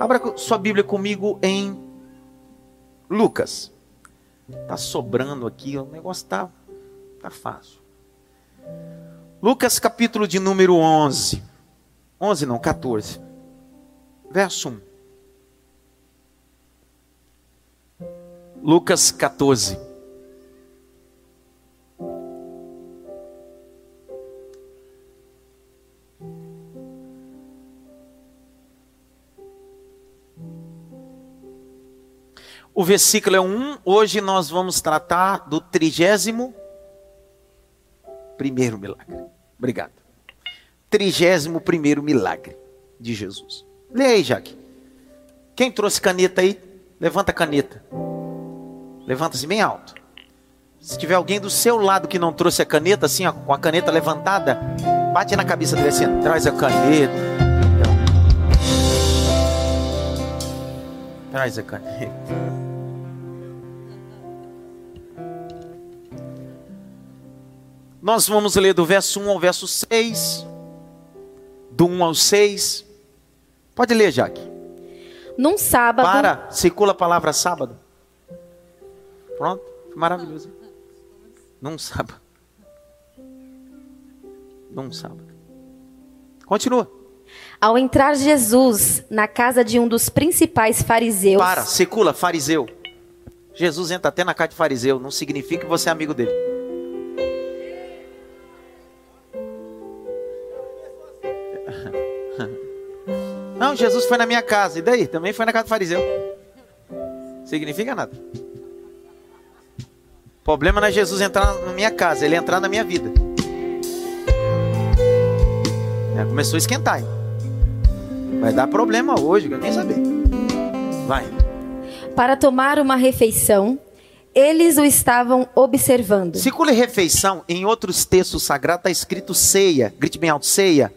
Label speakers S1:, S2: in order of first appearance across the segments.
S1: Abra sua Bíblia comigo em Lucas. Tá sobrando aqui, o negócio tá, tá fácil. Lucas capítulo de número 11. 11 não, 14. Verso 1. Lucas 14. O versículo é 1. Hoje nós vamos tratar do trigésimo primeiro milagre. Obrigado. Trigésimo primeiro milagre de Jesus. Leia aí, Jaque. Quem trouxe caneta aí? Levanta a caneta. Levanta-se bem alto. Se tiver alguém do seu lado que não trouxe a caneta, assim, ó, com a caneta levantada, bate na cabeça dele assim, traz a caneta. Traz a caneta. Nós vamos ler do verso 1 ao verso 6. Do 1 ao 6. Pode ler, Jaque.
S2: Num sábado.
S1: Para, circula a palavra sábado. Pronto, maravilhoso. Num sábado. Num sábado. Continua.
S2: Ao entrar Jesus na casa de um dos principais fariseus.
S1: Para, circula, fariseu. Jesus entra até na casa de fariseu, não significa que você é amigo dele. Não, Jesus foi na minha casa. E daí? Também foi na casa do fariseu. Significa nada. O problema não é Jesus entrar na minha casa, ele entrar na minha vida. Já começou a esquentar. Hein? Vai dar problema hoje, quero nem saber. Vai.
S2: Para tomar uma refeição, eles o estavam observando.
S1: Circule refeição, em outros textos sagrados está escrito ceia. Grite bem alto, ceia.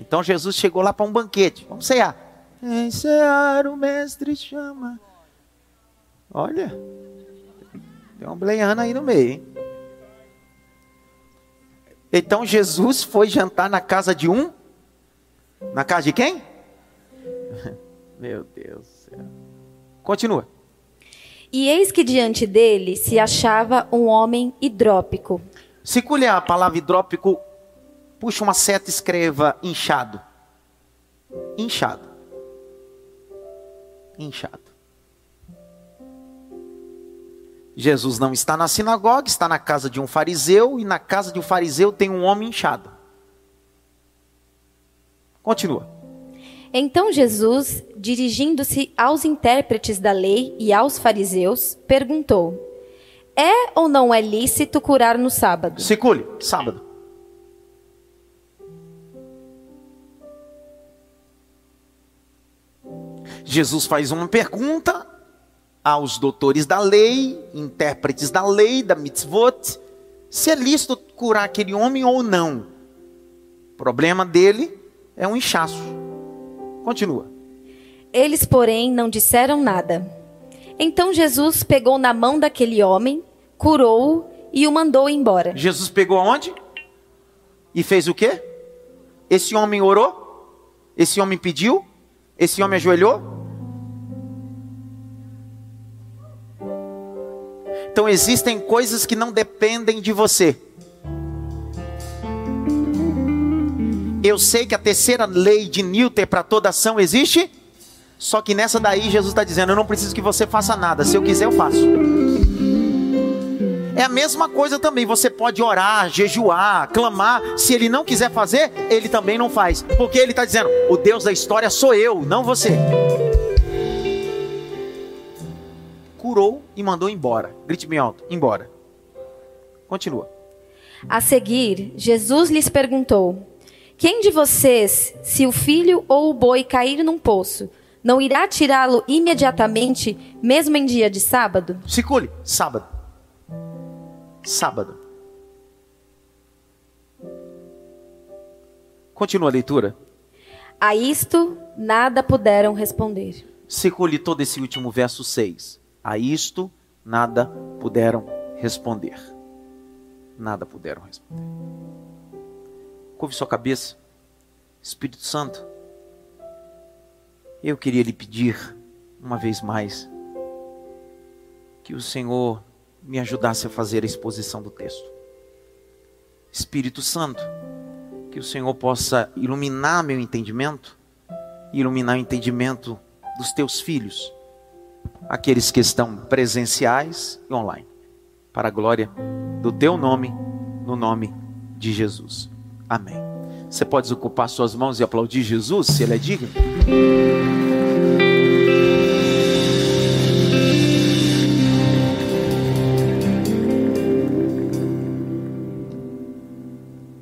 S1: Então Jesus chegou lá para um banquete. Vamos cear. Em cear o mestre chama. Olha. Tem uma bleiana aí no meio, hein? Então Jesus foi jantar na casa de um? Na casa de quem? Meu Deus do céu. Continua.
S2: E eis que diante dele se achava um homem hidrópico.
S1: Se colher a palavra hidrópico Puxa uma seta e escreva inchado. Inchado. Inchado. Jesus não está na sinagoga, está na casa de um fariseu, e na casa de um fariseu tem um homem inchado. Continua.
S2: Então Jesus, dirigindo-se aos intérpretes da lei e aos fariseus, perguntou: É ou não é lícito curar no sábado?
S1: Circule, sábado. Jesus faz uma pergunta aos doutores da lei, intérpretes da lei, da mitzvot, se é lícito curar aquele homem ou não. O problema dele é um inchaço. Continua.
S2: Eles, porém, não disseram nada. Então Jesus pegou na mão daquele homem, curou-o e o mandou embora.
S1: Jesus pegou aonde? E fez o quê? Esse homem orou? Esse homem pediu? Esse homem ajoelhou? Então existem coisas que não dependem de você. Eu sei que a terceira lei de Newton para toda ação existe, só que nessa daí Jesus está dizendo: eu não preciso que você faça nada, se eu quiser eu faço. É a mesma coisa também. Você pode orar, jejuar, clamar. Se ele não quiser fazer, ele também não faz. Porque ele está dizendo: o Deus da história sou eu, não você. Curou e mandou embora. Grite bem alto: embora. Continua.
S2: A seguir, Jesus lhes perguntou: Quem de vocês, se o filho ou o boi cair num poço, não irá tirá-lo imediatamente, mesmo em dia de sábado?
S1: Circule, sábado sábado. Continua a leitura.
S2: A isto nada puderam responder.
S1: Circule todo esse último verso 6. A isto nada puderam responder. Nada puderam responder. Curve sua cabeça. Espírito Santo. Eu queria lhe pedir, uma vez mais, que o Senhor me ajudasse a fazer a exposição do texto. Espírito Santo, que o Senhor possa iluminar meu entendimento, iluminar o entendimento dos teus filhos, aqueles que estão presenciais e online, para a glória do teu nome, no nome de Jesus. Amém. Você pode ocupar suas mãos e aplaudir Jesus, se ele é digno?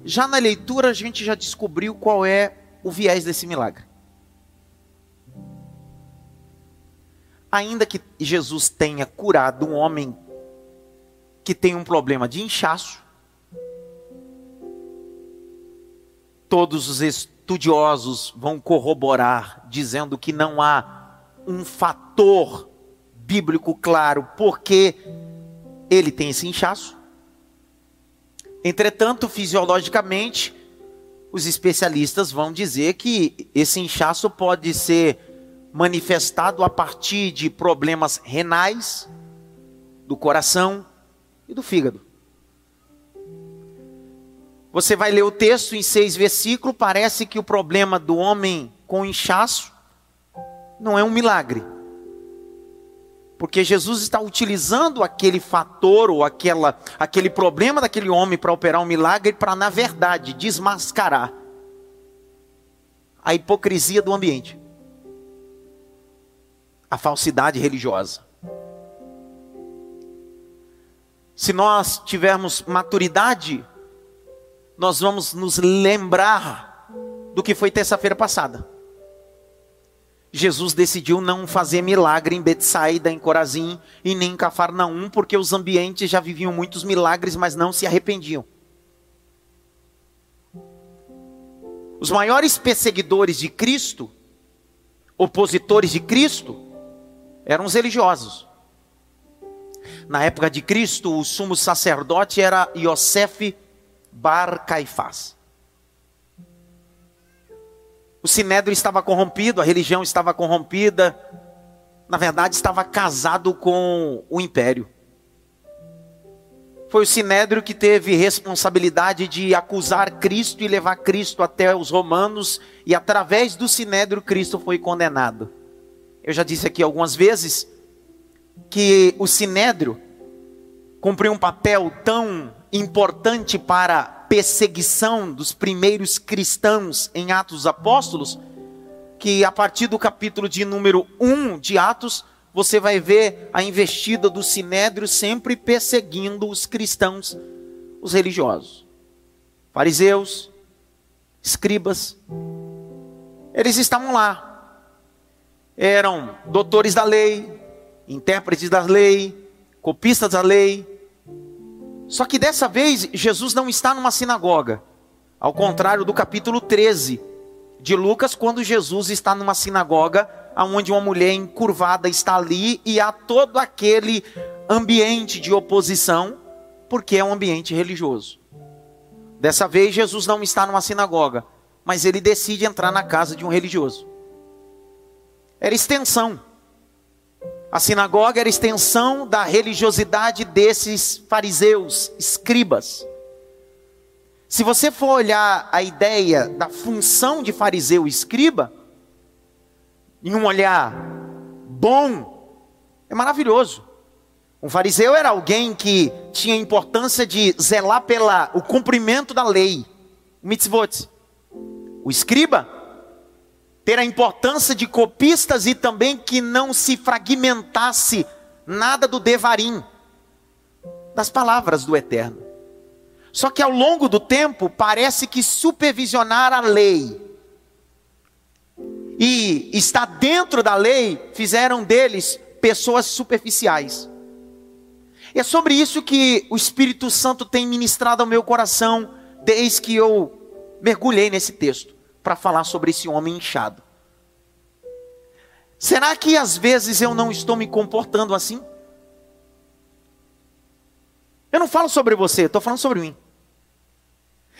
S1: Já na leitura a gente já descobriu qual é o viés desse milagre. Ainda que Jesus tenha curado um homem que tem um problema de inchaço, todos os estudiosos vão corroborar, dizendo que não há um fator bíblico claro porque ele tem esse inchaço. Entretanto, fisiologicamente, os especialistas vão dizer que esse inchaço pode ser manifestado a partir de problemas renais, do coração e do fígado. Você vai ler o texto em seis versículos, parece que o problema do homem com inchaço não é um milagre. Porque Jesus está utilizando aquele fator ou aquela, aquele problema daquele homem para operar um milagre para, na verdade, desmascarar a hipocrisia do ambiente, a falsidade religiosa. Se nós tivermos maturidade, nós vamos nos lembrar do que foi terça-feira passada. Jesus decidiu não fazer milagre em Betsaida, em Corazim e nem em Cafarnaum, porque os ambientes já viviam muitos milagres, mas não se arrependiam. Os maiores perseguidores de Cristo, opositores de Cristo, eram os religiosos. Na época de Cristo, o sumo sacerdote era Yosef Bar Caifás. O sinédrio estava corrompido, a religião estava corrompida. Na verdade, estava casado com o império. Foi o sinédrio que teve responsabilidade de acusar Cristo e levar Cristo até os romanos, e através do sinédrio Cristo foi condenado. Eu já disse aqui algumas vezes que o sinédrio cumpriu um papel tão importante para perseguição dos primeiros cristãos em Atos Apóstolos, que a partir do capítulo de número 1 de Atos, você vai ver a investida do sinédrio sempre perseguindo os cristãos, os religiosos. Fariseus, escribas, eles estavam lá. Eram doutores da lei, intérpretes da lei, copistas da lei, só que dessa vez, Jesus não está numa sinagoga. Ao contrário do capítulo 13 de Lucas, quando Jesus está numa sinagoga, onde uma mulher encurvada está ali e há todo aquele ambiente de oposição, porque é um ambiente religioso. Dessa vez, Jesus não está numa sinagoga, mas ele decide entrar na casa de um religioso. Era extensão. A sinagoga era extensão da religiosidade desses fariseus, escribas. Se você for olhar a ideia da função de fariseu e escriba, em um olhar bom, é maravilhoso. Um fariseu era alguém que tinha importância de zelar pela o cumprimento da lei, mitzvot. O escriba ter a importância de copistas e também que não se fragmentasse nada do devarim, das palavras do Eterno. Só que ao longo do tempo, parece que supervisionar a lei e estar dentro da lei fizeram deles pessoas superficiais. É sobre isso que o Espírito Santo tem ministrado ao meu coração desde que eu mergulhei nesse texto para falar sobre esse homem inchado. Será que às vezes eu não estou me comportando assim? Eu não falo sobre você, estou falando sobre mim.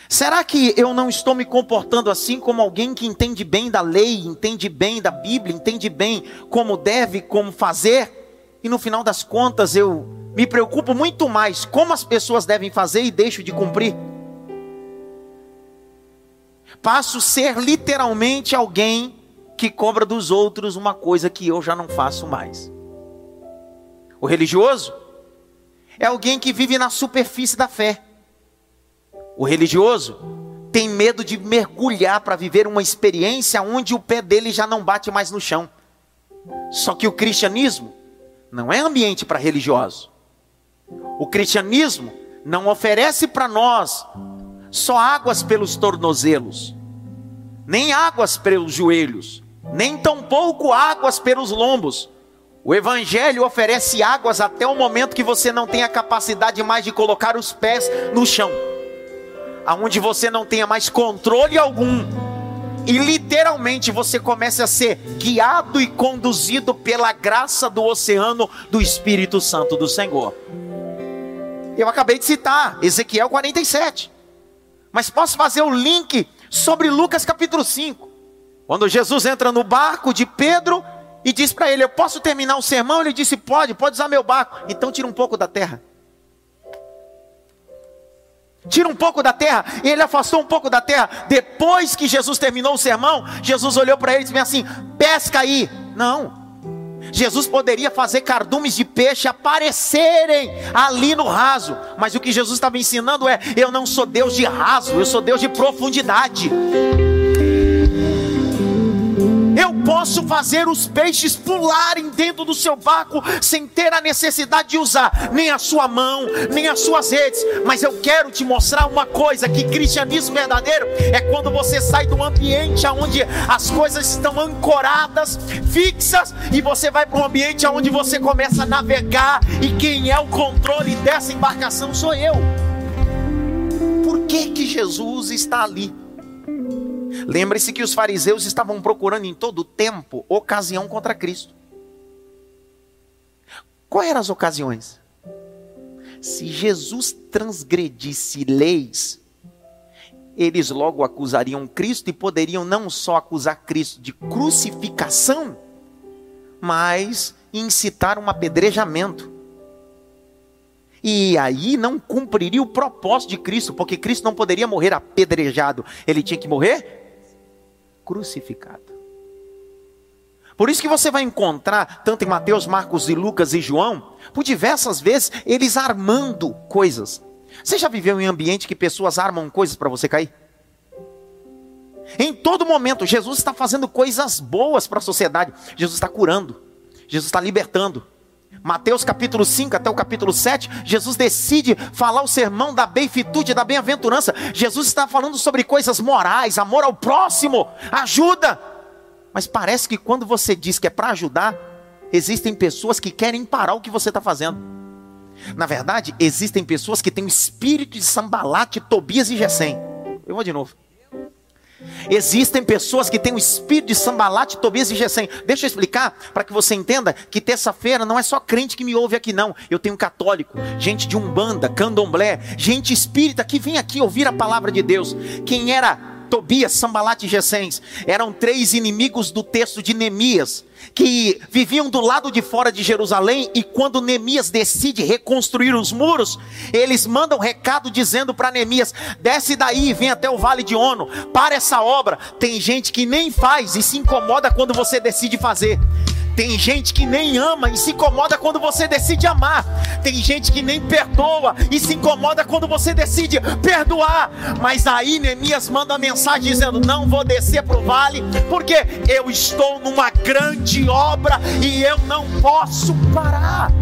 S1: Será que eu não estou me comportando assim como alguém que entende bem da lei, entende bem da Bíblia, entende bem como deve, como fazer? E no final das contas eu me preocupo muito mais como as pessoas devem fazer e deixo de cumprir? Passo a ser literalmente alguém que cobra dos outros uma coisa que eu já não faço mais. O religioso é alguém que vive na superfície da fé. O religioso tem medo de mergulhar para viver uma experiência onde o pé dele já não bate mais no chão. Só que o cristianismo não é ambiente para religioso. O cristianismo não oferece para nós só águas pelos tornozelos, nem águas pelos joelhos, nem tampouco águas pelos lombos. O Evangelho oferece águas até o momento que você não tem a capacidade mais de colocar os pés no chão, aonde você não tenha mais controle algum, e literalmente você começa a ser guiado e conduzido pela graça do oceano do Espírito Santo do Senhor. Eu acabei de citar Ezequiel 47, mas posso fazer o link sobre Lucas capítulo 5. Quando Jesus entra no barco de Pedro e diz para ele: Eu posso terminar o sermão? Ele disse: Pode, pode usar meu barco. Então tira um pouco da terra. Tira um pouco da terra. Ele afastou um pouco da terra. Depois que Jesus terminou o sermão, Jesus olhou para ele e disse assim: Pesca aí. Não. Jesus poderia fazer cardumes de peixe aparecerem ali no raso, mas o que Jesus estava ensinando é: eu não sou Deus de raso, eu sou Deus de profundidade. Eu posso fazer os peixes pularem dentro do seu barco sem ter a necessidade de usar nem a sua mão, nem as suas redes. Mas eu quero te mostrar uma coisa: que cristianismo verdadeiro é quando você sai do ambiente onde as coisas estão ancoradas, fixas, e você vai para um ambiente onde você começa a navegar. E quem é o controle dessa embarcação sou eu. Por que, que Jesus está ali? Lembre-se que os fariseus estavam procurando em todo tempo ocasião contra Cristo. Quais eram as ocasiões? Se Jesus transgredisse leis, eles logo acusariam Cristo e poderiam não só acusar Cristo de crucificação, mas incitar um apedrejamento. E aí não cumpriria o propósito de Cristo, porque Cristo não poderia morrer apedrejado, ele tinha que morrer crucificado. Por isso que você vai encontrar, tanto em Mateus, Marcos e Lucas e João, por diversas vezes, eles armando coisas. Você já viveu em ambiente que pessoas armam coisas para você cair? Em todo momento, Jesus está fazendo coisas boas para a sociedade. Jesus está curando. Jesus está libertando. Mateus capítulo 5 até o capítulo 7, Jesus decide falar o sermão da benfitude, da bem-aventurança. Jesus está falando sobre coisas morais, amor ao próximo, ajuda. Mas parece que quando você diz que é para ajudar, existem pessoas que querem parar o que você está fazendo. Na verdade, existem pessoas que têm o espírito de Sambalate, Tobias e Gesem. Eu vou de novo. Existem pessoas que têm o espírito de Sambalate, Tobias e Gesem. Deixa eu explicar para que você entenda que terça-feira não é só crente que me ouve aqui não. Eu tenho católico, gente de umbanda, candomblé, gente espírita que vem aqui ouvir a palavra de Deus. Quem era Tobias, Sambalat e Gesens eram três inimigos do texto de Neemias, que viviam do lado de fora de Jerusalém, e quando Neemias decide reconstruir os muros, eles mandam recado dizendo para Neemias: desce daí, vem até o vale de Ono, para essa obra. Tem gente que nem faz e se incomoda quando você decide fazer. Tem gente que nem ama e se incomoda quando você decide amar. Tem gente que nem perdoa e se incomoda quando você decide perdoar. Mas aí Neemias manda mensagem dizendo: Não vou descer para o vale, porque eu estou numa grande obra e eu não posso parar.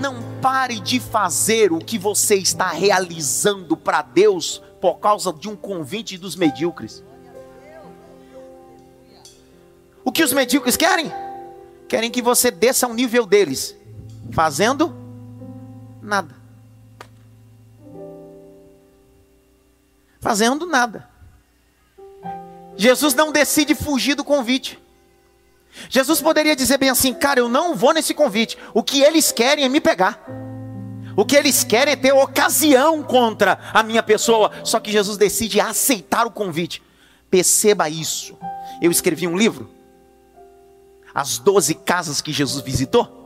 S1: Não pare de fazer o que você está realizando para Deus por causa de um convite dos medíocres. O que os medíocres querem? Querem que você desça ao nível deles, fazendo nada. Fazendo nada. Jesus não decide fugir do convite. Jesus poderia dizer bem assim: cara, eu não vou nesse convite. O que eles querem é me pegar. O que eles querem é ter ocasião contra a minha pessoa. Só que Jesus decide aceitar o convite. Perceba isso. Eu escrevi um livro, As Doze Casas que Jesus Visitou.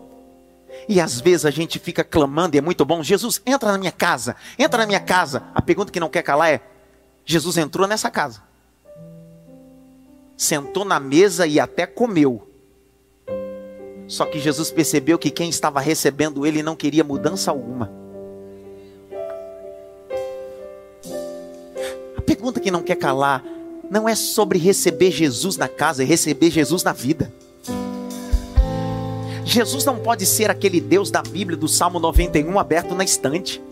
S1: E às vezes a gente fica clamando, e é muito bom, Jesus, entra na minha casa, entra na minha casa. A pergunta que não quer calar é: Jesus entrou nessa casa, sentou na mesa e até comeu. Só que Jesus percebeu que quem estava recebendo ele não queria mudança alguma. A pergunta que não quer calar não é sobre receber Jesus na casa, é receber Jesus na vida. Jesus não pode ser aquele Deus da Bíblia do Salmo 91 aberto na estante.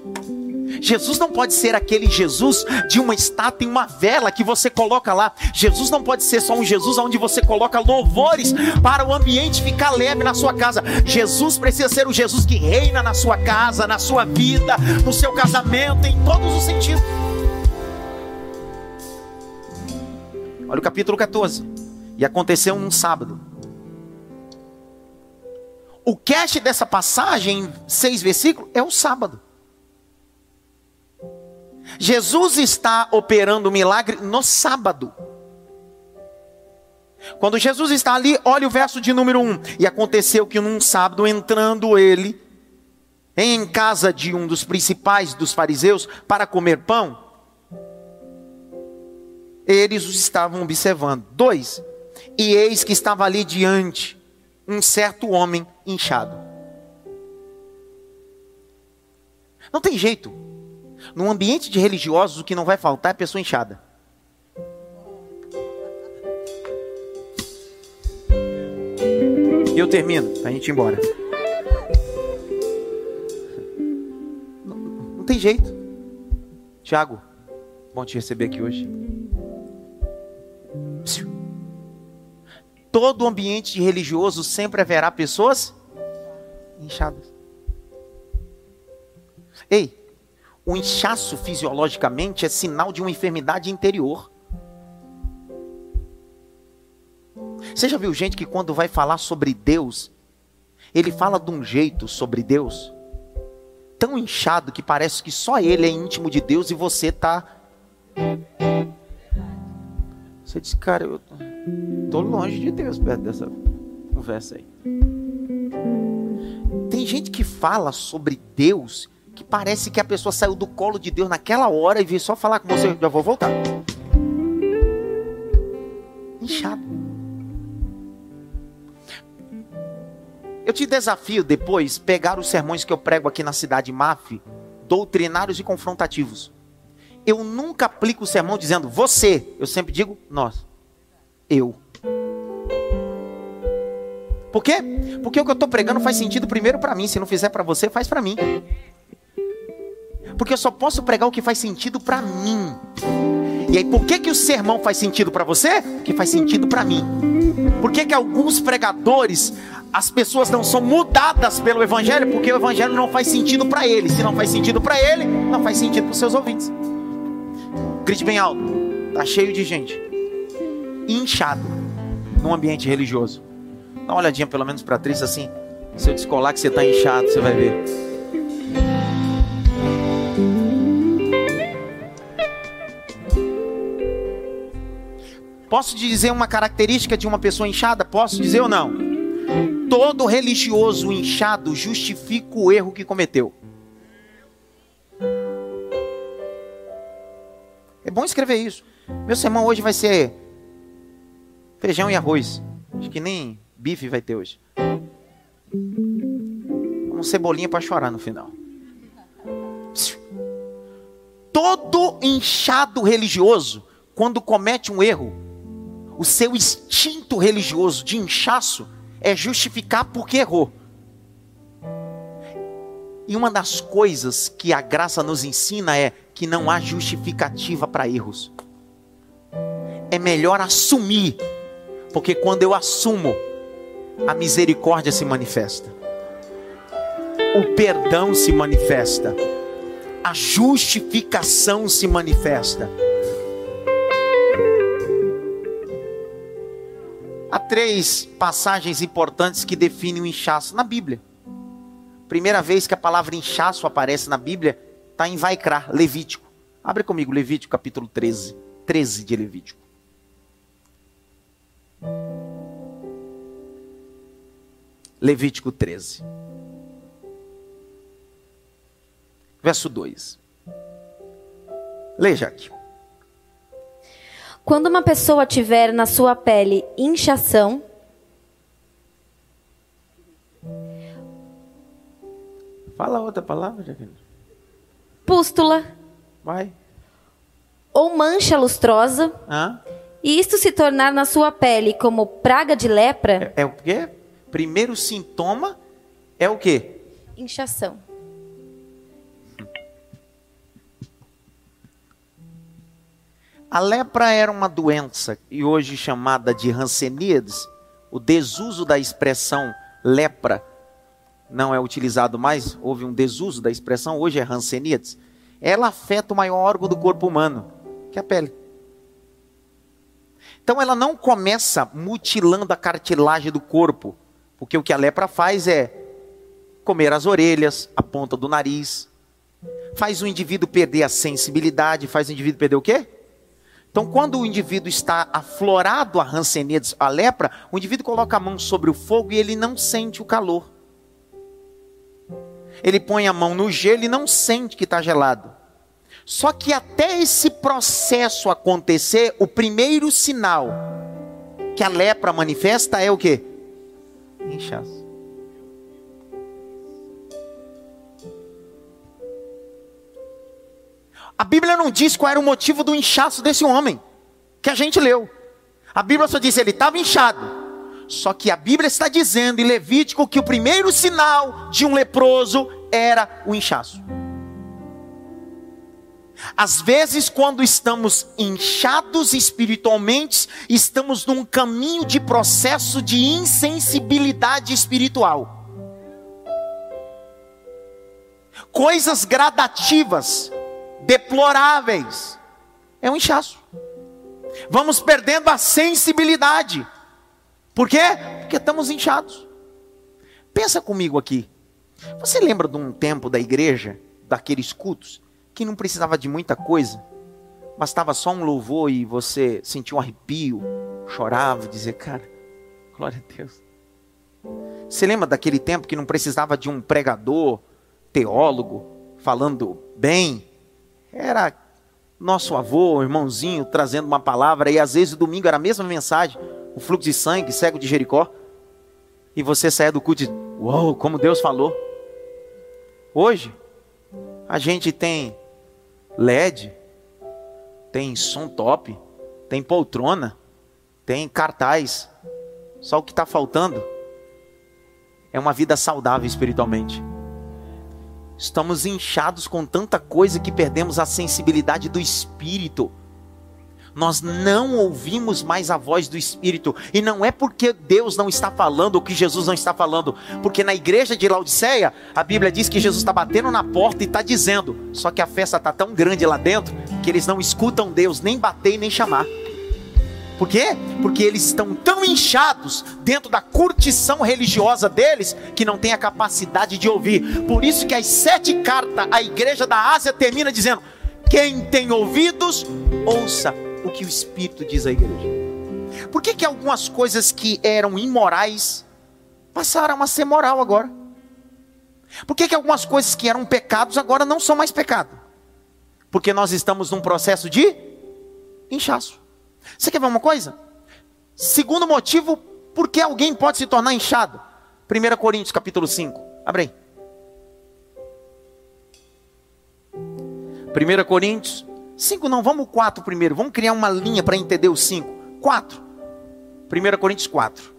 S1: Jesus não pode ser aquele Jesus de uma estátua e uma vela que você coloca lá. Jesus não pode ser só um Jesus onde você coloca louvores para o ambiente ficar leve na sua casa. Jesus precisa ser o Jesus que reina na sua casa, na sua vida, no seu casamento, em todos os sentidos. Olha o capítulo 14. E aconteceu num sábado. O cast dessa passagem, seis versículos, é o sábado. Jesus está operando o milagre no sábado. Quando Jesus está ali, olha o verso de número 1. E aconteceu que num sábado, entrando ele em casa de um dos principais dos fariseus para comer pão, eles os estavam observando. Dois, e eis que estava ali diante um certo homem inchado. Não tem jeito. Num ambiente de religiosos, o que não vai faltar é pessoa inchada. Eu termino, a gente ir embora. Não, não tem jeito. Tiago, bom te receber aqui hoje. Todo ambiente religioso sempre haverá pessoas inchadas. Ei, o inchaço fisiologicamente é sinal de uma enfermidade interior. Você já viu gente que quando vai falar sobre Deus, ele fala de um jeito sobre Deus, tão inchado que parece que só ele é íntimo de Deus e você está. Você diz, cara, eu tô longe de Deus perto dessa conversa aí. Tem gente que fala sobre Deus que parece que a pessoa saiu do colo de Deus naquela hora e veio só falar com você, já vou voltar. Inchado. Eu te desafio depois pegar os sermões que eu prego aqui na cidade MAF, doutrinários e confrontativos. Eu nunca aplico o sermão dizendo você, eu sempre digo nós. Eu. Por quê? Porque o que eu estou pregando faz sentido primeiro para mim. Se não fizer para você, faz para mim. Porque eu só posso pregar o que faz sentido para mim. E aí, por que, que o sermão faz sentido para você? Porque faz sentido para mim. Por que, que alguns pregadores, as pessoas não são mudadas pelo Evangelho? Porque o Evangelho não faz sentido para ele. Se não faz sentido para ele, não faz sentido para os seus ouvintes. Grite bem alto. Tá cheio de gente. Inchado. Num ambiente religioso. Dá uma olhadinha pelo menos para a assim. Se eu descolar que você está inchado, você vai ver. Posso dizer uma característica de uma pessoa inchada? Posso dizer ou não? Todo religioso inchado justifica o erro que cometeu. É bom escrever isso. Meu sermão hoje vai ser feijão e arroz. Acho que nem bife vai ter hoje. Um cebolinha para chorar no final. Todo inchado religioso, quando comete um erro, o seu instinto religioso de inchaço é justificar porque errou. E uma das coisas que a graça nos ensina é que não há justificativa para erros. É melhor assumir, porque quando eu assumo, a misericórdia se manifesta, o perdão se manifesta, a justificação se manifesta. Há três passagens importantes que definem o inchaço na Bíblia. Primeira vez que a palavra inchaço aparece na Bíblia, está em Vaikra, Levítico. Abre comigo, Levítico capítulo 13. 13 de Levítico. Levítico 13. Verso 2. Leia, aqui.
S2: Quando uma pessoa tiver na sua pele inchação,
S1: Fala outra palavra, Jaqueline.
S2: pústula
S1: Vai.
S2: ou mancha lustrosa,
S1: Hã?
S2: E isto se tornar na sua pele como praga de lepra,
S1: É, é o quê? Primeiro sintoma é o quê?
S2: inchação.
S1: A lepra era uma doença e hoje chamada de Hanseníades. O desuso da expressão lepra não é utilizado mais, houve um desuso da expressão, hoje é Hanseníades. Ela afeta o maior órgão do corpo humano, que é a pele. Então ela não começa mutilando a cartilagem do corpo, porque o que a lepra faz é comer as orelhas, a ponta do nariz, faz o indivíduo perder a sensibilidade, faz o indivíduo perder o quê? Então, quando o indivíduo está aflorado a Hanseníades, a lepra, o indivíduo coloca a mão sobre o fogo e ele não sente o calor. Ele põe a mão no gelo e não sente que está gelado. Só que até esse processo acontecer, o primeiro sinal que a lepra manifesta é o quê? Inchaço. A Bíblia não diz qual era o motivo do inchaço desse homem, que a gente leu. A Bíblia só diz que ele estava inchado. Só que a Bíblia está dizendo em Levítico que o primeiro sinal de um leproso era o inchaço. Às vezes, quando estamos inchados espiritualmente, estamos num caminho de processo de insensibilidade espiritual. Coisas gradativas, deploráveis, é um inchaço. Vamos perdendo a sensibilidade. Por quê? Porque estamos inchados. Pensa comigo aqui. Você lembra de um tempo da igreja, daqueles cultos, que não precisava de muita coisa? Bastava só um louvor e você sentia um arrepio, chorava, dizia, cara, glória a Deus. Você lembra daquele tempo que não precisava de um pregador, teólogo, falando bem? Era nosso avô, irmãozinho, trazendo uma palavra, e às vezes o domingo era a mesma mensagem, o fluxo de sangue, cego de Jericó. E você saia do culto e uau, como Deus falou. Hoje, a gente tem LED, tem som top, tem poltrona, tem cartaz. Só o que está faltando é uma vida saudável espiritualmente. Estamos inchados com tanta coisa que perdemos a sensibilidade do espírito. Nós não ouvimos mais a voz do Espírito. E não é porque Deus não está falando ou que Jesus não está falando. Porque na igreja de Laodiceia, a Bíblia diz que Jesus está batendo na porta e está dizendo. Só que a festa está tão grande lá dentro que eles não escutam Deus nem bater nem chamar. Por quê? Porque eles estão tão inchados dentro da curtição religiosa deles que não tem a capacidade de ouvir. Por isso que as sete cartas a igreja da Ásia termina dizendo: quem tem ouvidos, ouça o que o Espírito diz à igreja. Por que, que algumas coisas que eram imorais passaram a ser moral agora? Por que, que algumas coisas que eram pecados agora não são mais pecado? Porque nós estamos num processo de inchaço. Você quer ver uma coisa? Segundo motivo, por que alguém pode se tornar inchado? 1 Coríntios capítulo 5. Abre aí. 1 Coríntios 5 não, vamos o 4 primeiro. Vamos criar uma linha para entender o 5. 4. 1 Coríntios 4.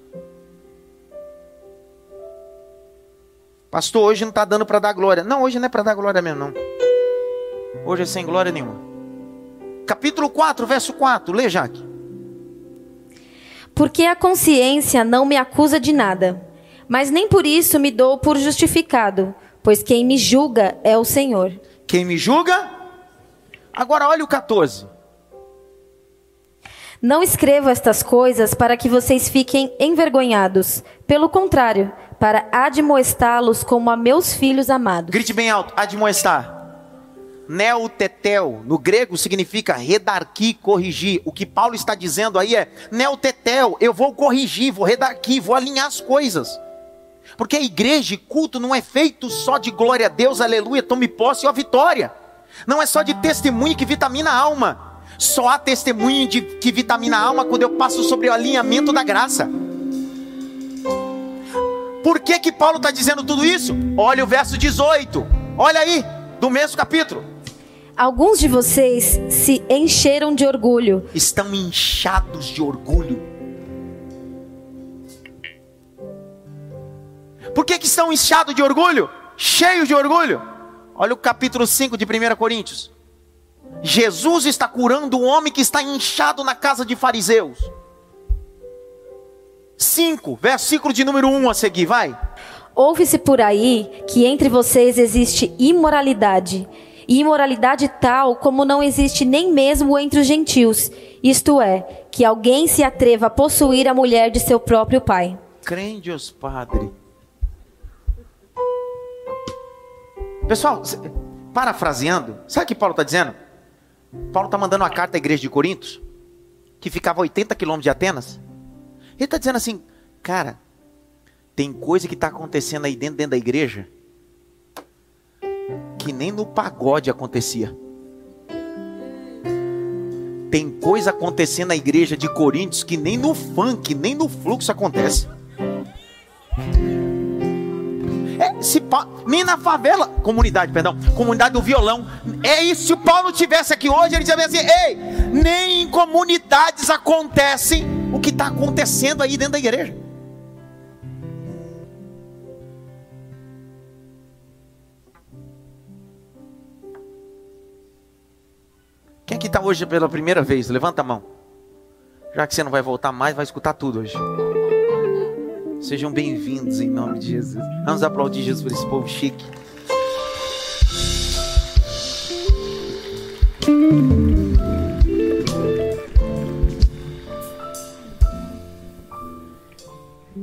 S1: Pastor, hoje não está dando para dar glória. Não, hoje não é para dar glória mesmo, não. Hoje é sem glória nenhuma. Capítulo 4, verso 4. Lê, Jaque.
S2: Porque a consciência não me acusa de nada, mas nem por isso me dou por justificado, pois quem me julga é o Senhor.
S1: Quem me julga? Agora olha o 14.
S2: Não escrevo estas coisas para que vocês fiquem envergonhados. Pelo contrário, para admoestá-los como a meus filhos amados.
S1: Grite bem alto, admoestar. Neotetel, no grego significa redarqui, corrigir. O que Paulo está dizendo aí é: neotetel, eu vou corrigir, vou redarqui, vou alinhar as coisas. Porque a igreja e culto não é feito só de glória a Deus, aleluia, tome posse ou a vitória. Não é só de testemunho que vitamina a alma. Só há testemunho de que vitamina a alma quando eu passo sobre o alinhamento da graça. Por que que Paulo está dizendo tudo isso? Olha o verso 18. Olha aí, do mesmo capítulo.
S2: Alguns de vocês se encheram de orgulho.
S1: Estão inchados de orgulho. Por que, que estão inchados de orgulho? Cheios de orgulho? Olha o capítulo 5 de 1 Coríntios. Jesus está curando um homem que está inchado na casa de fariseus. 5, versículo de número 1 a seguir, vai.
S2: Ouve-se por aí que entre vocês existe imoralidade, e imoralidade tal como não existe nem mesmo entre os gentios, isto é, que alguém se atreva a possuir a mulher de seu próprio pai.
S1: Crente, padre. Pessoal, parafraseando, sabe o que Paulo está dizendo? Paulo está mandando uma carta à igreja de Corintos, que ficava a 80 quilômetros de Atenas. Ele está dizendo assim, cara, tem coisa que está acontecendo aí dentro, dentro da igreja que nem no pagode acontecia. Tem coisa acontecendo na igreja de Coríntios que nem no funk, nem no fluxo acontece. Se nem na favela, comunidade, perdão, comunidade do violão. É isso. Se o Paulo tivesse aqui hoje, ele dizia assim: ei, nem em comunidades acontece o que está acontecendo aí dentro da igreja. Quem aqui está hoje pela primeira vez? Levanta a mão. Já que você não vai voltar mais, vai escutar tudo hoje. Sejam bem-vindos em nome de Jesus. Vamos aplaudir Jesus por esse povo chique.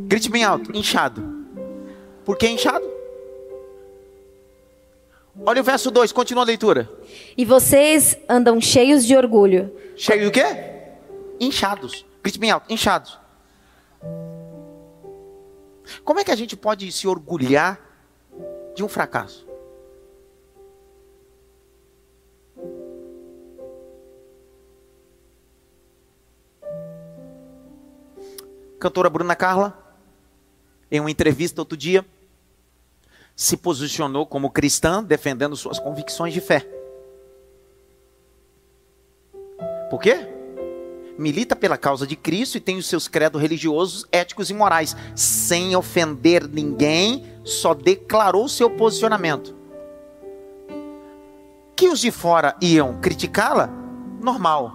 S1: Grite bem alto, inchado. Por que inchado? Olha o verso 2, continua a leitura.
S2: E vocês andam cheios de orgulho.
S1: Cheio do quê? Inchados. Grite bem alto, inchados. Como é que a gente pode se orgulhar de um fracasso? Cantora Bruna Carla, em uma entrevista outro dia, se posicionou como cristã, defendendo suas convicções de fé. Por quê? Milita pela causa de Cristo e tem os seus credos religiosos, éticos e morais, sem ofender ninguém, só declarou seu posicionamento. Que os de fora iam criticá-la? Normal.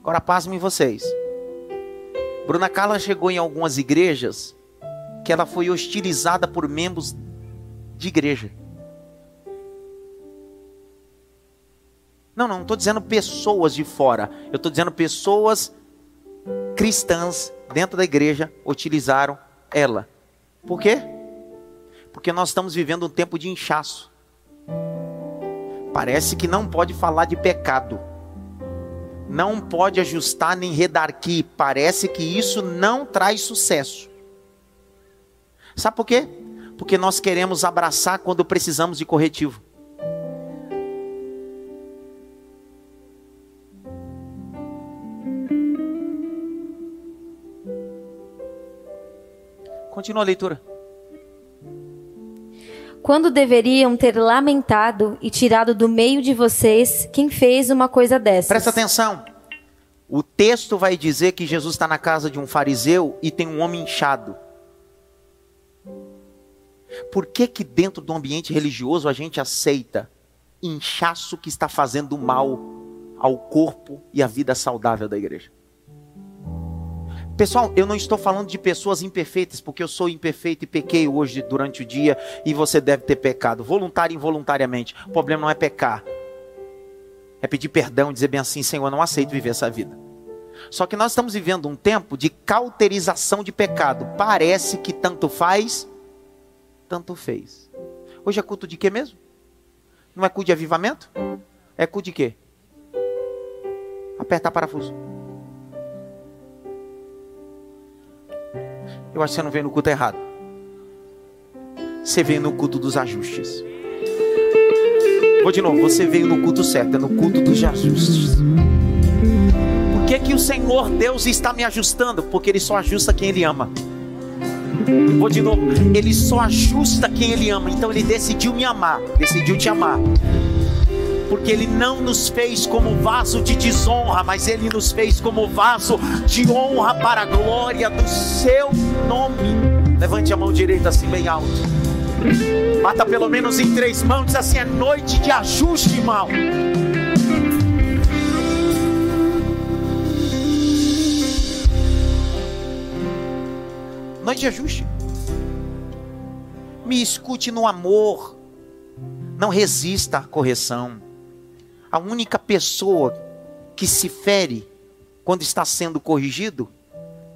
S1: Agora pasmem vocês. Bruna Carla chegou em algumas igrejas que ela foi hostilizada por membros de igreja. Não, não, estou dizendo pessoas de fora. Eu estou dizendo pessoas cristãs dentro da igreja utilizaram ela. Por quê? Porque nós estamos vivendo um tempo de inchaço. Parece que não pode falar de pecado. Não pode ajustar nem redarquir. Parece que isso não traz sucesso. Sabe por quê? porque nós queremos abraçar quando precisamos de corretivo. Continua a leitura.
S2: Quando deveriam ter lamentado e tirado do meio de vocês quem fez uma coisa dessa.
S1: Presta atenção. O texto vai dizer que Jesus está na casa de um fariseu e tem um homem inchado. Por que que dentro do ambiente religioso a gente aceita inchaço que está fazendo mal ao corpo e à vida saudável da igreja? Pessoal, eu não estou falando de pessoas imperfeitas, porque eu sou imperfeito e pequei hoje durante o dia e você deve ter pecado, voluntário e involuntariamente. O problema não é pecar, é pedir perdão e dizer bem assim: Senhor, eu não aceito viver essa vida. Só que nós estamos vivendo um tempo de cauterização de pecado. Parece que tanto faz, tanto fez. Hoje é culto de quê mesmo? Não é culto de avivamento? É culto de quê? Apertar parafuso. Eu acho que você não veio no culto errado. Você veio no culto dos ajustes. Vou de novo, você veio no culto certo, é no culto dos ajustes. Por que, que o Senhor Deus está me ajustando? Porque Ele só ajusta quem Ele ama. Vou de novo, Ele só ajusta quem Ele ama. Então Ele decidiu me amar, decidiu te amar porque Ele não nos fez como vaso de desonra, mas Ele nos fez como vaso de honra para a glória do Seu nome. Levante a mão direita assim bem alto. Mata pelo menos em três mãos, diz assim: é noite de ajuste, irmão. Noite de ajuste. Me escute no amor. Não resista à correção a única pessoa que se fere quando está sendo corrigido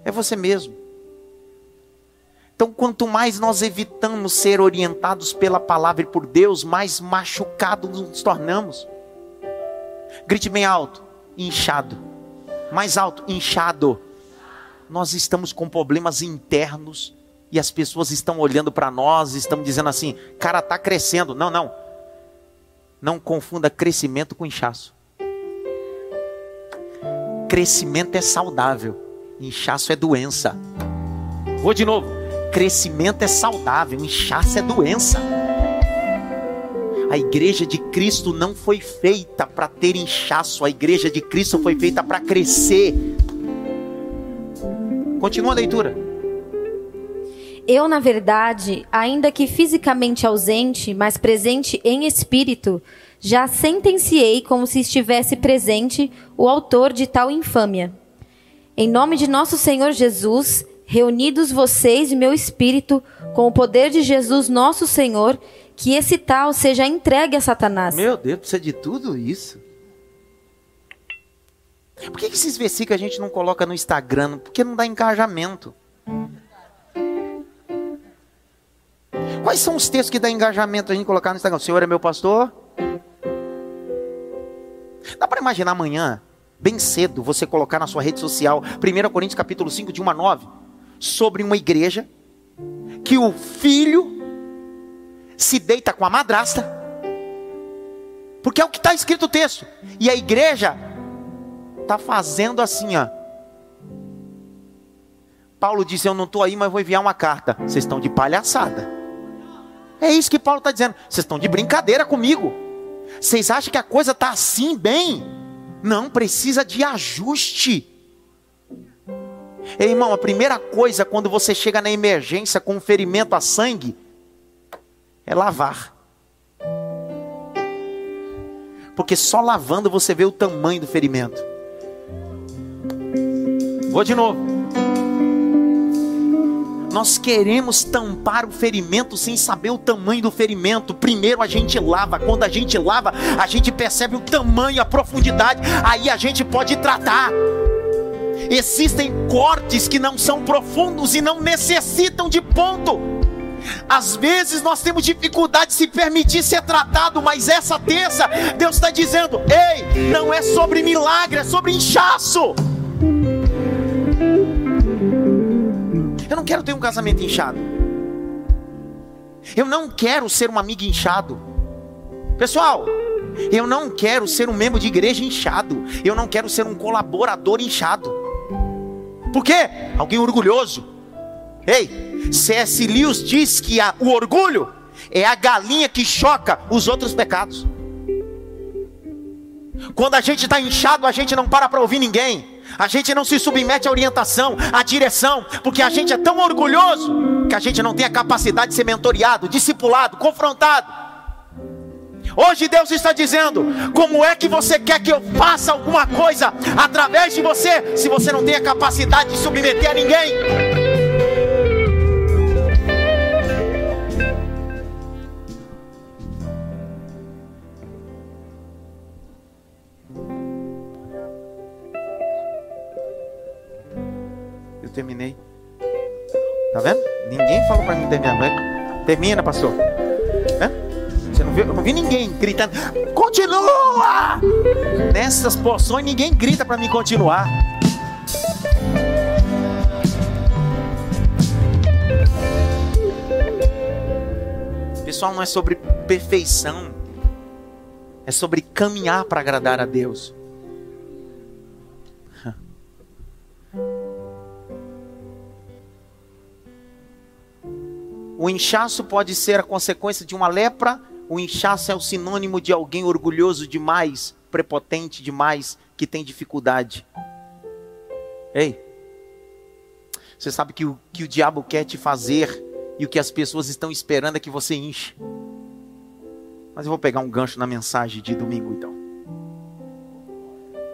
S1: é você mesmo. Então, quanto mais nós evitamos ser orientados pela palavra e por Deus, mais machucados nos tornamos. Grite bem alto, inchado. Mais alto, inchado. Nós estamos com problemas internos e as pessoas estão olhando para nós, estão dizendo assim: cara, está crescendo. Não, não não confunda crescimento com inchaço. Crescimento é saudável, inchaço é doença. Vou de novo. Crescimento é saudável, inchaço é doença. A igreja de Cristo não foi feita para ter inchaço, a igreja de Cristo foi feita para crescer. Continua a leitura.
S2: Eu, na verdade, ainda que fisicamente ausente, mas presente em espírito, já sentenciei como se estivesse presente o autor de tal infâmia. Em nome de nosso Senhor Jesus, reunidos vocês e meu espírito, com o poder de Jesus nosso Senhor, que esse tal seja entregue a Satanás.
S1: Meu Deus, precisa de tudo isso? Por que esses versículos a gente não coloca no Instagram? Porque não dá engajamento. Quais são os textos que dá engajamento a gente colocar no Instagram? O Senhor é meu pastor? Dá para imaginar amanhã, bem cedo, você colocar na sua rede social, 1 Coríntios capítulo 5, de 1 a 9, sobre uma igreja que o filho se deita com a madrasta, porque é o que está escrito o texto, e a igreja está fazendo assim, ó. Paulo disse: Eu não estou aí, mas vou enviar uma carta. Vocês estão de palhaçada. É isso que Paulo está dizendo. Vocês estão de brincadeira comigo. Vocês acham que a coisa está assim bem? Não, precisa de ajuste. Ei, irmão, a primeira coisa quando você chega na emergência com um ferimento a sangue é lavar. Porque só lavando você vê o tamanho do ferimento. Vou de novo. Nós queremos tampar o ferimento sem saber o tamanho do ferimento. Primeiro a gente lava, quando a gente lava, a gente percebe o tamanho, a profundidade, aí a gente pode tratar. Existem cortes que não são profundos e não necessitam de ponto. Às vezes nós temos dificuldade de se permitir ser tratado, mas essa terça Deus está dizendo: ei, não é sobre milagre, é sobre inchaço. Eu não quero ter um casamento inchado. Eu não quero ser um amigo inchado. Pessoal, eu não quero ser um membro de igreja inchado. Eu não quero ser um colaborador inchado. Por quê? Alguém orgulhoso. Ei, C.S. Lewis diz que a, o orgulho é a galinha que choca os outros pecados. Quando a gente está inchado, a gente não para para ouvir ninguém. A gente não se submete à orientação, à direção, porque a gente é tão orgulhoso que a gente não tem a capacidade de ser mentoreado, discipulado, confrontado. Hoje Deus está dizendo: como é que você quer que eu faça alguma coisa através de você, se você não tem a capacidade de submeter a ninguém? Terminei. Tá vendo? Ninguém falou para mim terminar. Termina, pastor. É? Você não viu? Eu não vi ninguém gritando. Continua! Nessas porções ninguém grita para mim continuar. Pessoal, não é sobre perfeição. É sobre caminhar para agradar a Deus. O inchaço pode ser a consequência de uma lepra. O inchaço é o sinônimo de alguém orgulhoso demais, prepotente demais, que tem dificuldade. Ei, você sabe que o que o diabo quer te fazer e o que as pessoas estão esperando é que você enche. Mas eu vou pegar um gancho na mensagem de domingo então.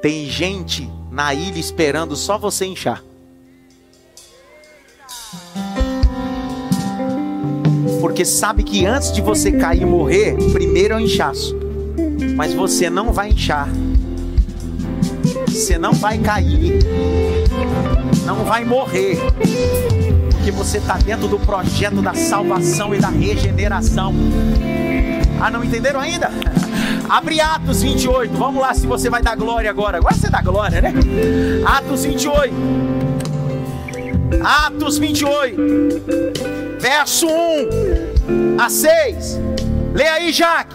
S1: Tem gente na ilha esperando só você inchar. Porque sabe que antes de você cair e morrer, primeiro é o inchaço. Mas você não vai inchar. Você não vai cair. Não vai morrer. Porque você está dentro do projeto da salvação e da regeneração. Ah, não entenderam ainda? Abre Atos 28. Vamos lá, se você vai dar glória agora. Agora você dá glória, né? Atos 28. Atos 28, verso 1 a 6. Lê aí, Jaque.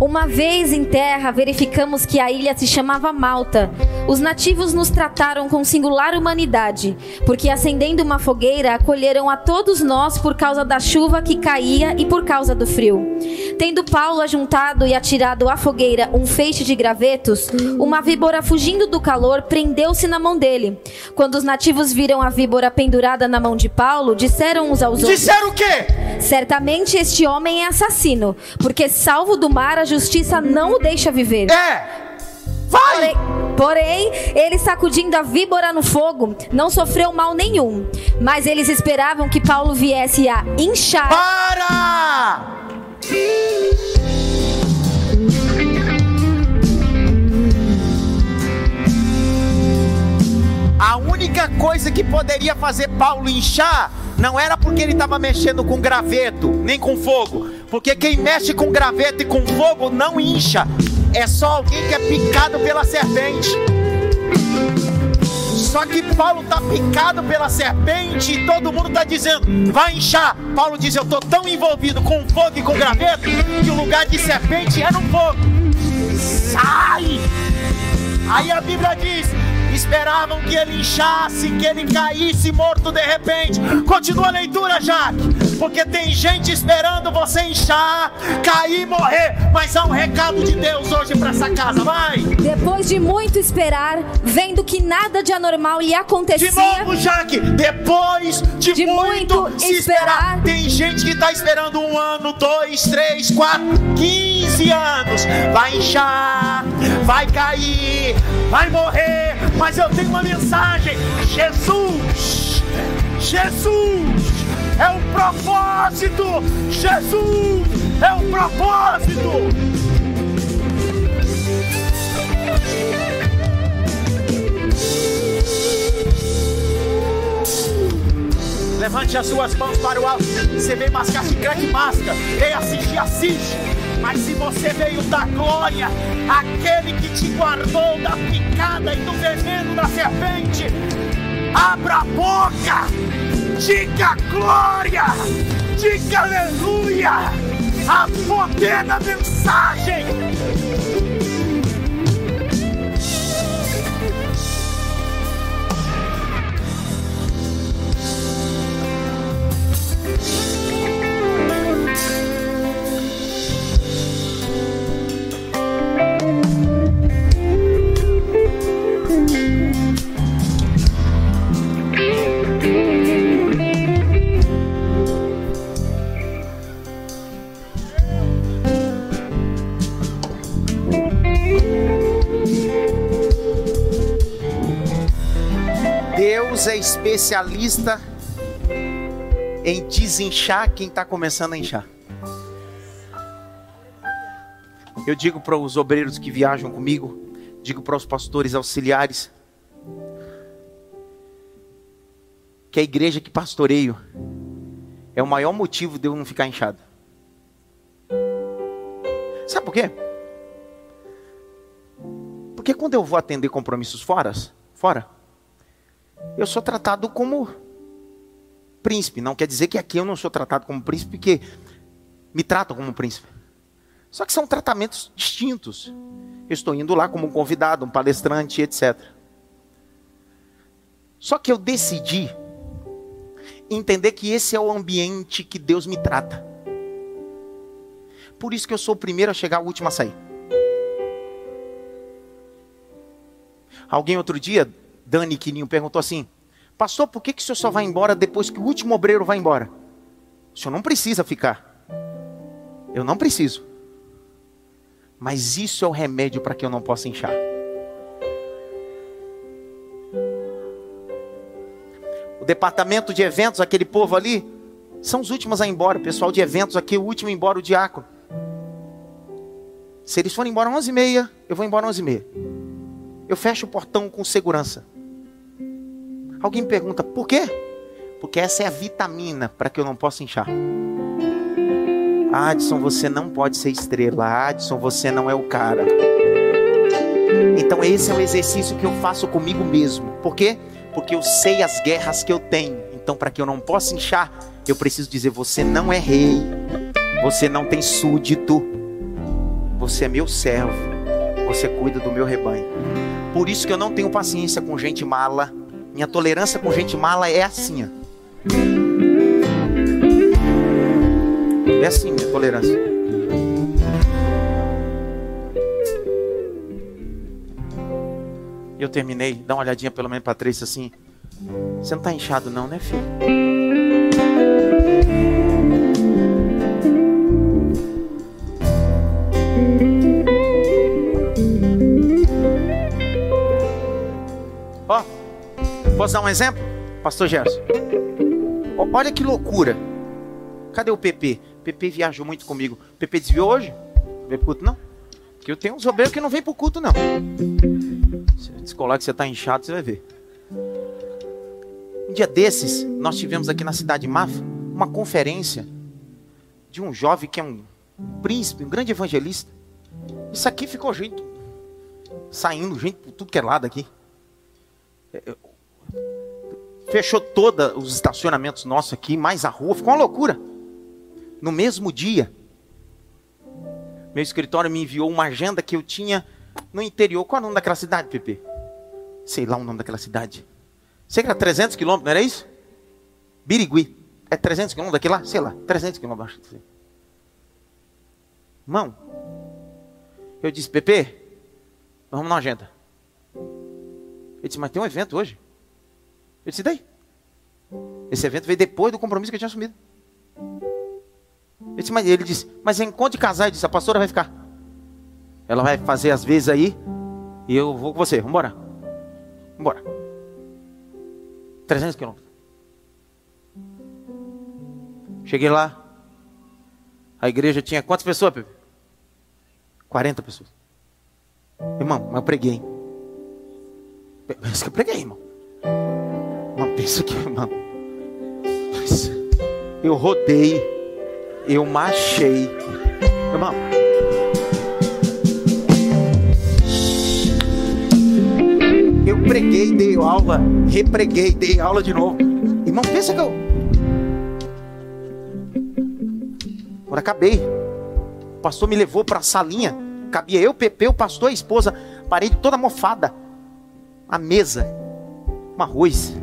S2: Uma vez em terra, verificamos que a ilha se chamava Malta. Os nativos nos trataram com singular humanidade, porque acendendo uma fogueira, acolheram a todos nós por causa da chuva que caía e por causa do frio. Tendo Paulo ajuntado e atirado à fogueira um feixe de gravetos, uma víbora fugindo do calor prendeu-se na mão dele. Quando os nativos viram a víbora pendurada na mão de Paulo, disseram uns aos outros:
S1: Disseram o quê?
S2: Certamente este homem é assassino, porque salvo do mar a justiça não o deixa viver.
S1: É. Vai!
S2: Porém, porém, ele sacudindo a víbora no fogo, não sofreu mal nenhum. Mas eles esperavam que Paulo viesse a inchar.
S1: Para! A única coisa que poderia fazer Paulo inchar não era porque ele estava mexendo com graveto, nem com fogo. Porque quem mexe com graveto e com fogo não incha. É só alguém que é picado pela serpente. Só que Paulo está picado pela serpente e todo mundo está dizendo, vai inchar. Paulo diz, eu estou tão envolvido com fogo e com graveto que o lugar de serpente é no fogo. Sai! Aí a Bíblia diz, esperavam que ele inchasse, que ele caísse morto de repente. Continua a leitura, Jaque. Porque tem gente esperando você inchar, cair e morrer. Mas há um recado de Deus hoje para essa casa. Vai!
S2: Depois de muito esperar, vendo que nada de anormal lhe acontecia.
S1: De novo, Jaque. Depois de,
S2: De
S1: muito,
S2: muito
S1: se esperar.
S2: esperar.
S1: Tem gente que está esperando um ano, dois, três, quatro, quinze anos. Vai inchar, vai cair, vai morrer. Mas eu tenho uma mensagem: Jesus, Jesus é o propósito. Jesus é o propósito. Levante as suas mãos para o alto. Você veio mascar, se craque masca. Veio assistir, assiste. Mas se você veio da glória, aquele que te guardou da picada e do veneno da serpente, abra a boca, diga glória, diga aleluia, a poder da mensagem. Especialista em desinchar quem está começando a inchar. Eu digo para os obreiros que viajam comigo, digo para os pastores auxiliares, que a igreja que pastoreio é o maior motivo de eu não ficar inchado. Sabe por quê? Porque quando eu vou atender compromissos fora, fora, eu sou tratado como príncipe. Não quer dizer que aqui eu não sou tratado como príncipe, porque me tratam como príncipe. Só que são tratamentos distintos. Eu estou indo lá como um convidado, um palestrante, etc. Só que eu decidi entender que esse é o ambiente que Deus me trata. Por isso que eu sou o primeiro a chegar, o último a sair. Alguém outro dia, Dani Quininho, perguntou assim: Pastor, por que, que o senhor só vai embora depois que o último obreiro vai embora? O senhor não precisa ficar. Eu não preciso. Mas isso é o remédio para que eu não possa inchar. O departamento de eventos, aquele povo ali, são os últimos a ir embora. O pessoal de eventos aqui, o último embora, o diácono. Se eles forem embora às 11h30, eu vou embora às 11h30. Eu fecho o portão com segurança. Alguém pergunta, por quê? Porque essa é a vitamina para que eu não possa inchar. Adson, você não pode ser estrela. Adson, você não é o cara. Então esse é o exercício que eu faço comigo mesmo. Por quê? Porque eu sei as guerras que eu tenho. Então para que eu não possa inchar, eu preciso dizer: você não é rei. Você não tem súdito. Você é meu servo. Você cuida do meu rebanho. Por isso que eu não tenho paciência com gente mala minha tolerância com gente mala é assim. Ó. É assim minha tolerância. Eu terminei, dá uma olhadinha pelo menos para três assim. Você não tá inchado não, né, filho? Posso dar um exemplo? Pastor Gerson. Olha que loucura. Cadê o PP? PP viajou muito comigo. PP desviou hoje? Não veio pro culto, não? Porque eu tenho uns obreiros que não vem pro culto, não. Se descolar que você tá inchado, você vai ver. Um dia desses, nós tivemos aqui na cidade de Mafra uma conferência de um jovem que é um príncipe, um grande evangelista. Isso aqui ficou gente saindo, gente por tudo que é lado aqui. Fechou todos os estacionamentos nossos aqui, mais a rua, ficou uma loucura. No mesmo dia, meu escritório me enviou uma agenda que eu tinha no interior. Qual é o nome daquela cidade, Pepe? Sei lá o nome daquela cidade. Sei que era 300 quilômetros, não era isso? Birigui. É 300 quilômetros daqui lá? Sei lá, 300 quilômetros. Acho Irmão, eu disse, Pepe, vamos na agenda. Ele disse, mas tem um evento hoje. Eu disse, daí? Esse evento veio depois do compromisso que eu tinha assumido. Ele disse, mas, ele disse, mas encontro de casais. Eu disse, a pastora vai ficar. Ela vai fazer as vezes aí. E eu vou com você. Vamos embora. Vamos embora. 300 quilômetros. Cheguei lá. A igreja tinha quantas pessoas, Pepe? 40 pessoas. Irmão, mas eu preguei. Pensa que eu preguei, irmão. Pensa que, irmão. Eu rodei. Eu machei. Irmão. Eu preguei, dei aula, repreguei, dei aula de novo. Irmão, pensa que eu. Agora acabei. O pastor me levou para a salinha. Cabia eu, Pepe, o pastor, a esposa, parede toda mofada. A mesa, um arroz,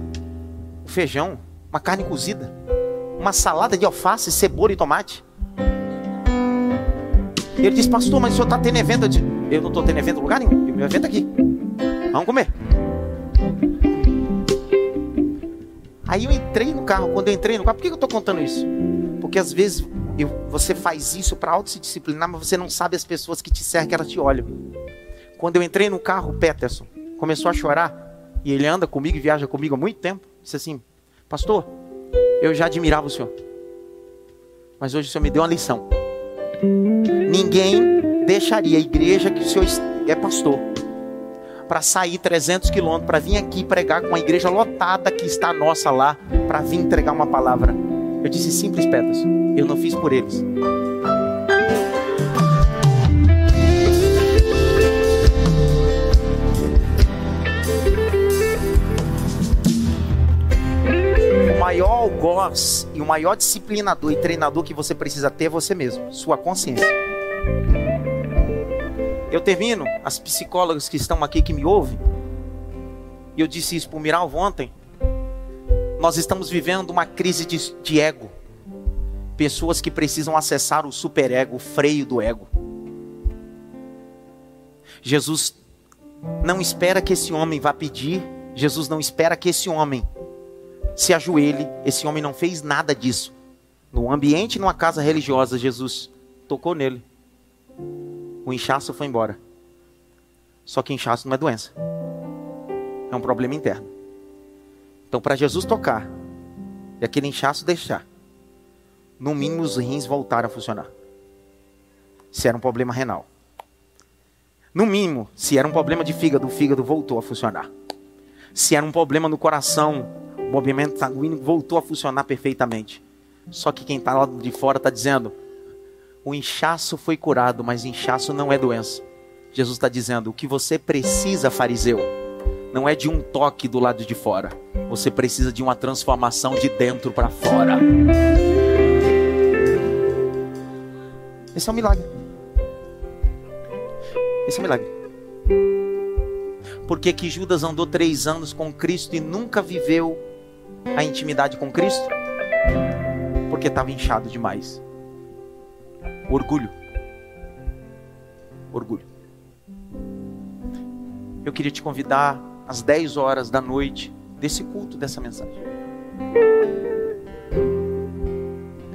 S1: feijão, uma carne cozida, uma salada de alface, cebola e tomate. E ele disse, pastor, mas o senhor está tendo evento? Eu, disse, eu não estou tendo evento em lugar nenhum, meu evento aqui. Vamos comer. Aí eu entrei no carro, quando eu entrei no carro, por que eu estou contando isso? Porque às vezes eu, você faz isso para auto se disciplinar, mas você não sabe as pessoas que te cercam, elas te olham. Quando eu entrei no carro, o Peterson começou a chorar. E ele anda comigo e viaja comigo há muito tempo. Disse assim: Pastor, eu já admirava o senhor. Mas hoje o senhor me deu uma lição. Ninguém deixaria a igreja que o senhor é pastor para sair 300 quilômetros para vir aqui pregar com a igreja lotada que está nossa lá para vir entregar uma palavra. Eu disse simples, Petrus. Eu não fiz por eles. Maior algoz e o maior disciplinador e treinador que você precisa ter é você mesmo, sua consciência. Eu termino, as psicólogas que estão aqui que me ouvem, e eu disse isso para o Miralvo ontem. Nós estamos vivendo uma crise de, de ego. Pessoas que precisam acessar o superego, o freio do ego. Jesus não espera que esse homem vá pedir, Jesus não espera que esse homem se ajoelhe. Esse homem não fez nada disso. No ambiente, numa casa religiosa, Jesus tocou nele. O inchaço foi embora. Só que inchaço não é doença. É um problema interno. Então, para Jesus tocar e aquele inchaço deixar, no mínimo os rins voltaram a funcionar. Se era um problema renal. No mínimo, se era um problema de fígado, o fígado voltou a funcionar. Se era um problema no coração, o movimento sanguíneo voltou a funcionar perfeitamente. Só que quem está lá de fora está dizendo: o inchaço foi curado, mas inchaço não é doença. Jesus está dizendo: o que você precisa, fariseu, não é de um toque do lado de fora. Você precisa de uma transformação de dentro para fora. Esse é um milagre. Esse é um milagre. Por que, que Judas andou três anos com Cristo e nunca viveu a intimidade com Cristo? Porque estava inchado demais. Orgulho. Orgulho. Eu queria te convidar às 10 horas da noite desse culto, dessa mensagem.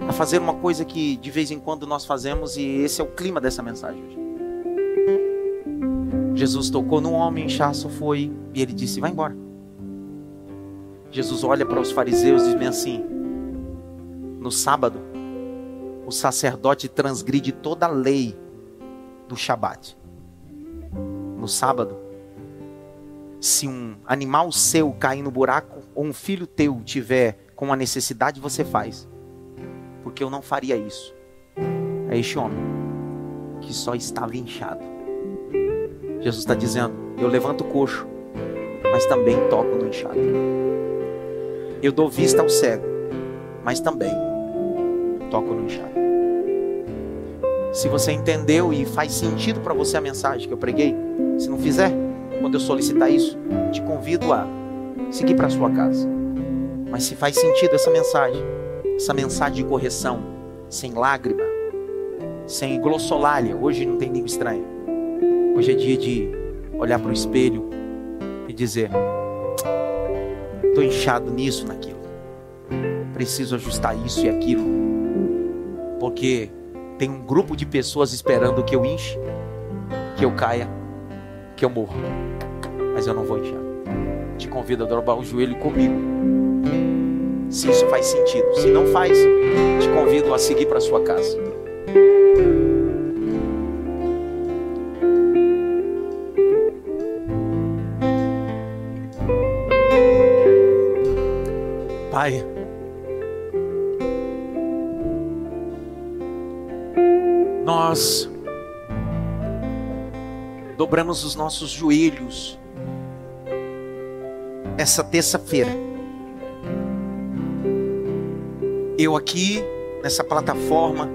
S1: A fazer uma coisa que de vez em quando nós fazemos e esse é o clima dessa mensagem hoje. Jesus tocou no homem, inchaço foi e ele disse: Vai embora. Jesus olha para os fariseus e diz assim: No sábado, o sacerdote transgride toda a lei do Shabat. No sábado, se um animal seu cair no buraco ou um filho teu tiver com uma necessidade, você faz. Porque eu não faria isso. É este homem que só estava inchado. Jesus está dizendo: Eu levanto o coxo, mas também toco no inchado. Eu dou vista ao cego, mas também toco no inchado. Se você entendeu e faz sentido para você a mensagem que eu preguei, se não fizer, quando eu solicitar isso, te convido a seguir para sua casa. Mas se faz sentido essa mensagem, essa mensagem de correção, sem lágrima, sem glossolalia, hoje não tem língua estranha. Hoje é dia de olhar para o espelho e dizer: estou inchado nisso, naquilo. Preciso ajustar isso e aquilo. Porque tem um grupo de pessoas esperando que eu enche, que eu caia, que eu morra. Mas eu não vou inchar. Te convido a dobrar o joelho comigo. Se isso faz sentido. Se não faz, te convido a seguir para sua casa. Pai, nós dobramos os nossos joelhos essa terça-feira. Eu aqui, nessa plataforma,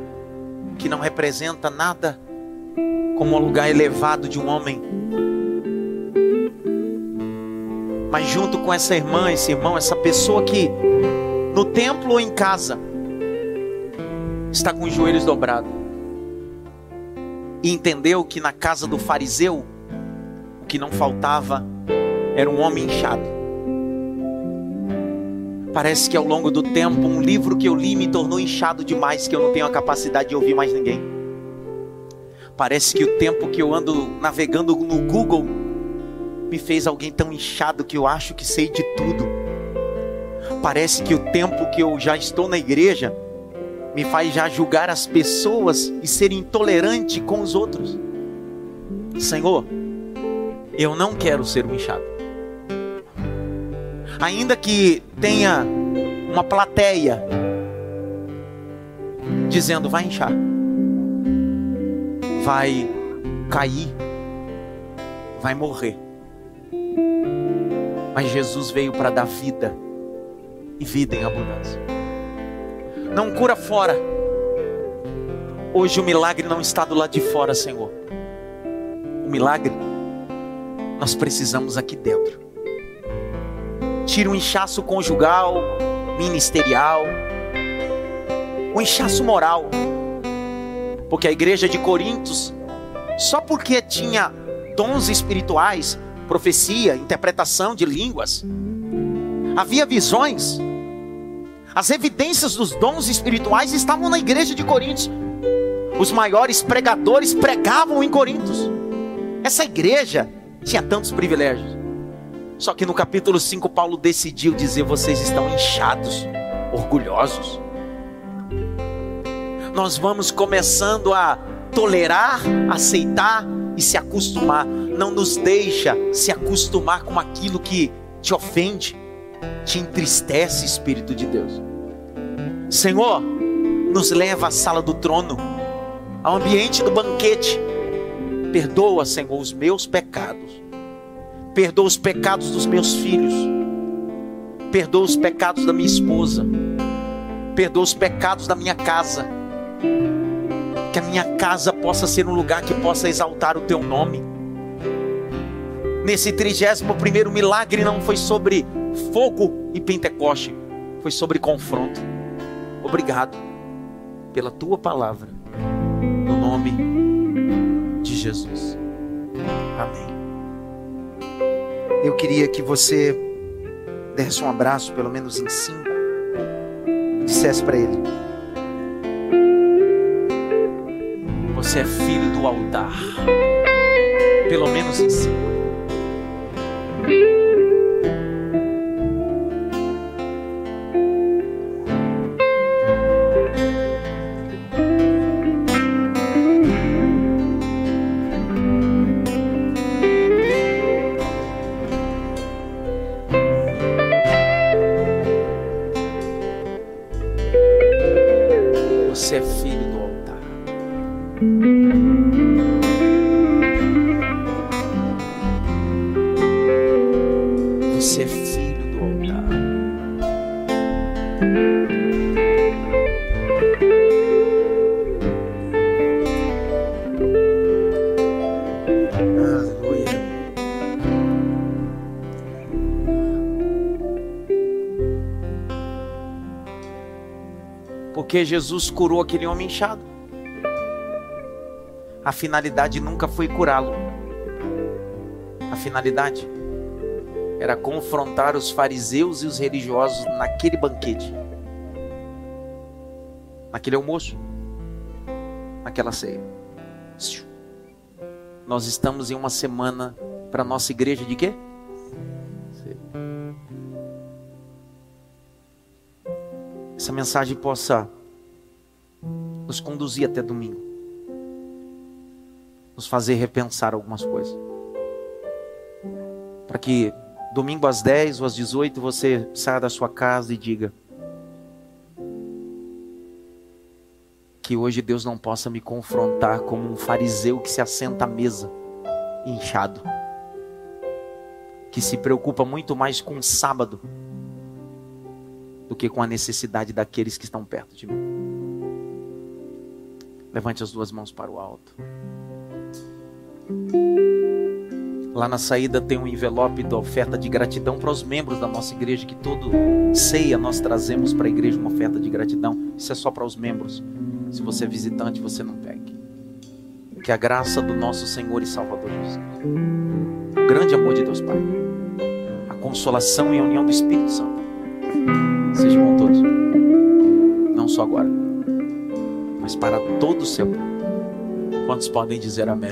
S1: que não representa nada como um lugar elevado de um homem, mas junto com essa irmã, esse irmão, essa pessoa que no templo ou em casa está com os joelhos dobrados e entendeu que na casa do fariseu o que não faltava era um homem inchado. Parece que ao longo do tempo, um livro que eu li me tornou inchado demais que eu não tenho a capacidade de ouvir mais ninguém. Parece que o tempo que eu ando navegando no Google me fez alguém tão inchado que eu acho que sei de tudo. Parece que o tempo que eu já estou na igreja me faz já julgar as pessoas e ser intolerante com os outros. Senhor, eu não quero ser um inchado. Ainda que tenha uma plateia dizendo: vai inchar, vai cair, vai morrer. Mas Jesus veio para dar vida e vida em abundância. Não cura fora. Hoje o milagre não está do lado de fora, Senhor. O milagre nós precisamos aqui dentro. Tira o inchaço conjugal, ministerial, o inchaço moral. Porque a igreja de Corintos, só porque tinha dons espirituais, profecia, interpretação de línguas, havia visões, as evidências dos dons espirituais estavam na igreja de Corintos. Os maiores pregadores pregavam em Corintos. Essa igreja tinha tantos privilégios. Só que no capítulo 5, Paulo decidiu dizer: vocês estão inchados, orgulhosos. Nós vamos começando a tolerar, aceitar e se acostumar. Não nos deixa se acostumar com aquilo que te ofende, te entristece, Espírito de Deus. Senhor, nos leva à sala do trono, ao ambiente do banquete. Perdoa, Senhor, os meus pecados. Perdoa os pecados dos meus filhos. Perdoa os pecados da minha esposa. Perdoa os pecados da minha casa. Que a minha casa possa ser um lugar que possa exaltar o teu nome. Nesse 31 milagre não foi sobre fogo e Pentecoste, foi sobre confronto. Obrigado pela tua palavra, no nome de Jesus. Amém. Eu queria que você desse um abraço, pelo menos em cinco, dissesse para ele: Você é filho do altar, pelo menos em cinco. Porque Jesus curou aquele homem inchado. A finalidade nunca foi curá-lo. A finalidade era confrontar os fariseus e os religiosos naquele banquete, naquele almoço, naquela ceia. Nós estamos em uma semana para nossa igreja de quê? Essa mensagem possa nos conduzir até domingo, nos fazer repensar algumas coisas. Para que domingo às 10 ou às 18 você saia da sua casa e diga: Que hoje Deus não possa me confrontar como um fariseu que se assenta à mesa, inchado, que se preocupa muito mais com o sábado do que com a necessidade daqueles que estão perto de mim. Levante as duas mãos para o alto. Lá na saída tem um envelope da oferta de gratidão para os membros da nossa igreja, que todo ceia nós trazemos para a igreja uma oferta de gratidão. Isso é só para os membros. Se você é visitante, você não pegue. Que a graça do nosso Senhor e Salvador Jesus o grande amor de Deus Pai, a consolação e a união do Espírito Santo, seja com todos, não só agora mas para todo o seu. Quantos podem dizer amém?